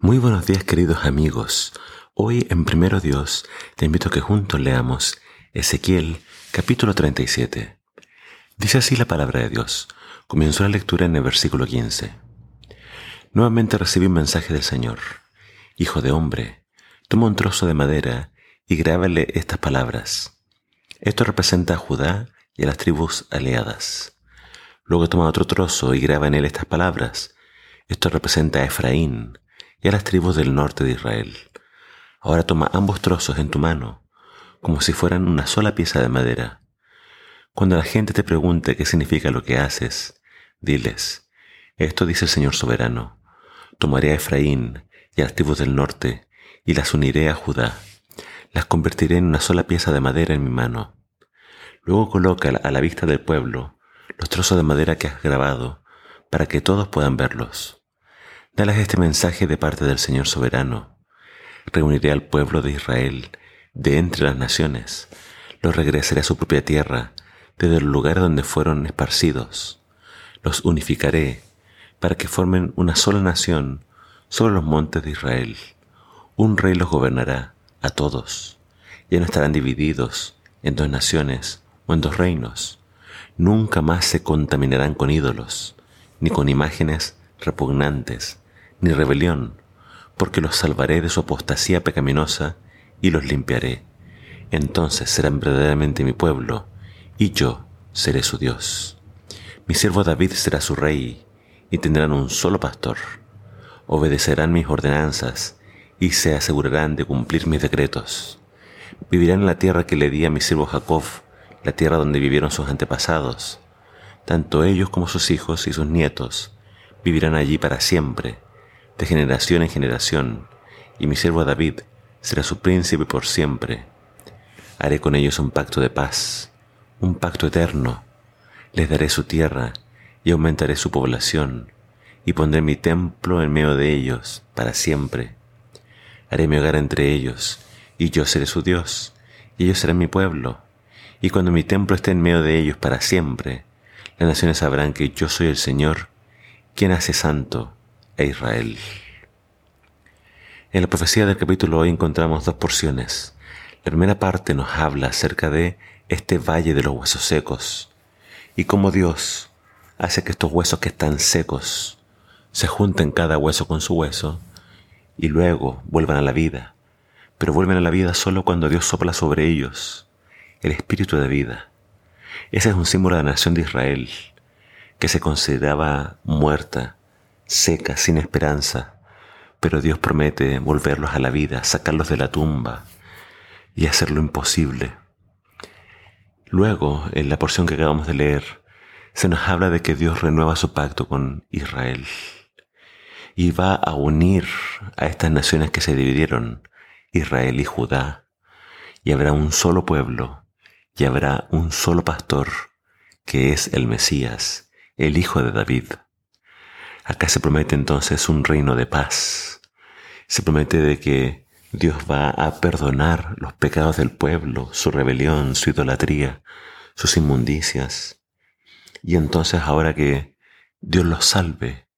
Muy buenos días queridos amigos. Hoy en Primero Dios te invito a que juntos leamos Ezequiel capítulo 37. Dice así la palabra de Dios. Comenzó la lectura en el versículo 15. Nuevamente recibí un mensaje del Señor. Hijo de hombre, toma un trozo de madera y grábale estas palabras. Esto representa a Judá y a las tribus aliadas. Luego toma otro trozo y graba en él estas palabras. Esto representa a Efraín y a las tribus del norte de Israel. Ahora toma ambos trozos en tu mano, como si fueran una sola pieza de madera. Cuando la gente te pregunte qué significa lo que haces, diles, esto dice el Señor soberano, tomaré a Efraín y a las tribus del norte y las uniré a Judá, las convertiré en una sola pieza de madera en mi mano. Luego coloca a la vista del pueblo los trozos de madera que has grabado, para que todos puedan verlos. Dales este mensaje de parte del Señor soberano. Reuniré al pueblo de Israel de entre las naciones. Los regresaré a su propia tierra, desde el lugar donde fueron esparcidos. Los unificaré para que formen una sola nación sobre los montes de Israel. Un rey los gobernará a todos. Ya no estarán divididos en dos naciones o en dos reinos. Nunca más se contaminarán con ídolos, ni con imágenes repugnantes ni rebelión, porque los salvaré de su apostasía pecaminosa y los limpiaré. Entonces serán verdaderamente mi pueblo, y yo seré su Dios. Mi siervo David será su rey, y tendrán un solo pastor. Obedecerán mis ordenanzas, y se asegurarán de cumplir mis decretos. Vivirán en la tierra que le di a mi siervo Jacob, la tierra donde vivieron sus antepasados. Tanto ellos como sus hijos y sus nietos vivirán allí para siempre de generación en generación, y mi siervo David será su príncipe por siempre. Haré con ellos un pacto de paz, un pacto eterno. Les daré su tierra y aumentaré su población, y pondré mi templo en medio de ellos para siempre. Haré mi hogar entre ellos, y yo seré su Dios, y ellos serán mi pueblo. Y cuando mi templo esté en medio de ellos para siempre, las naciones sabrán que yo soy el Señor, quien hace santo e Israel. En la profecía del capítulo hoy encontramos dos porciones. La primera parte nos habla acerca de este valle de los huesos secos y cómo Dios hace que estos huesos que están secos se junten cada hueso con su hueso y luego vuelvan a la vida. Pero vuelven a la vida solo cuando Dios sopla sobre ellos el espíritu de vida. Ese es un símbolo de la nación de Israel, que se consideraba muerta seca, sin esperanza, pero Dios promete volverlos a la vida, sacarlos de la tumba y hacer lo imposible. Luego, en la porción que acabamos de leer, se nos habla de que Dios renueva su pacto con Israel y va a unir a estas naciones que se dividieron, Israel y Judá, y habrá un solo pueblo y habrá un solo pastor, que es el Mesías, el Hijo de David. Acá se promete entonces un reino de paz. Se promete de que Dios va a perdonar los pecados del pueblo, su rebelión, su idolatría, sus inmundicias. Y entonces ahora que Dios los salve,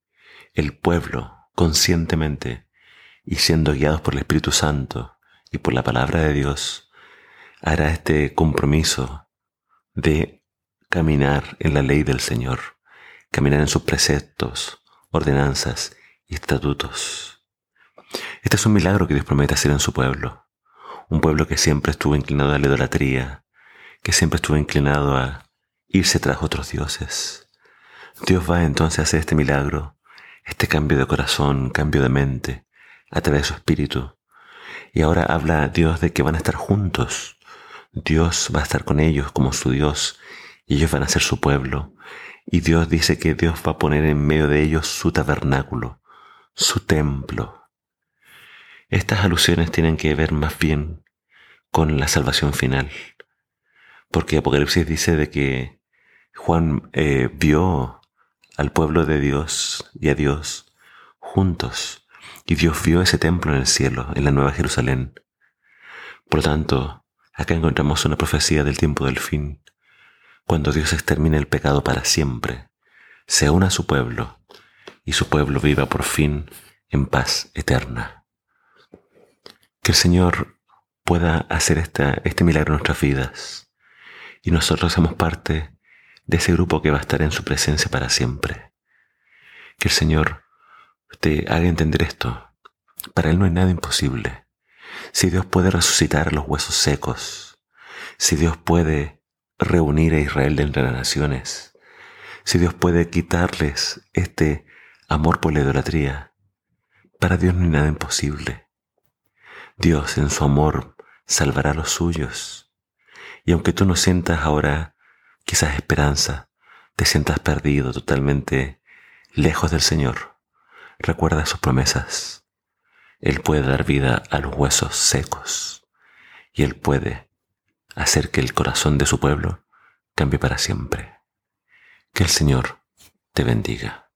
el pueblo conscientemente y siendo guiados por el Espíritu Santo y por la palabra de Dios, hará este compromiso de caminar en la ley del Señor, caminar en sus preceptos, ordenanzas y estatutos. Este es un milagro que Dios promete hacer en su pueblo, un pueblo que siempre estuvo inclinado a la idolatría, que siempre estuvo inclinado a irse tras otros dioses. Dios va entonces a hacer este milagro, este cambio de corazón, cambio de mente, a través de su espíritu. Y ahora habla Dios de que van a estar juntos. Dios va a estar con ellos como su Dios y ellos van a ser su pueblo. Y Dios dice que Dios va a poner en medio de ellos su tabernáculo, su templo. Estas alusiones tienen que ver más bien con la salvación final. Porque Apocalipsis dice de que Juan eh, vio al pueblo de Dios y a Dios juntos. Y Dios vio ese templo en el cielo, en la Nueva Jerusalén. Por lo tanto, acá encontramos una profecía del tiempo del fin, cuando Dios extermine el pecado para siempre, se una a su pueblo y su pueblo viva por fin en paz eterna. Que el Señor pueda hacer este milagro en nuestras vidas y nosotros seamos parte de ese grupo que va a estar en su presencia para siempre. Que el Señor te haga entender esto. Para Él no hay nada imposible. Si Dios puede resucitar los huesos secos, si Dios puede reunir a Israel de entre las naciones, si Dios puede quitarles este amor por la idolatría, para Dios no hay nada imposible. Dios en su amor salvará a los suyos. Y aunque tú no sientas ahora quizás esperanza, te sientas perdido totalmente lejos del Señor, recuerda sus promesas. Él puede dar vida a los huesos secos y Él puede hacer que el corazón de su pueblo cambie para siempre. Que el Señor te bendiga.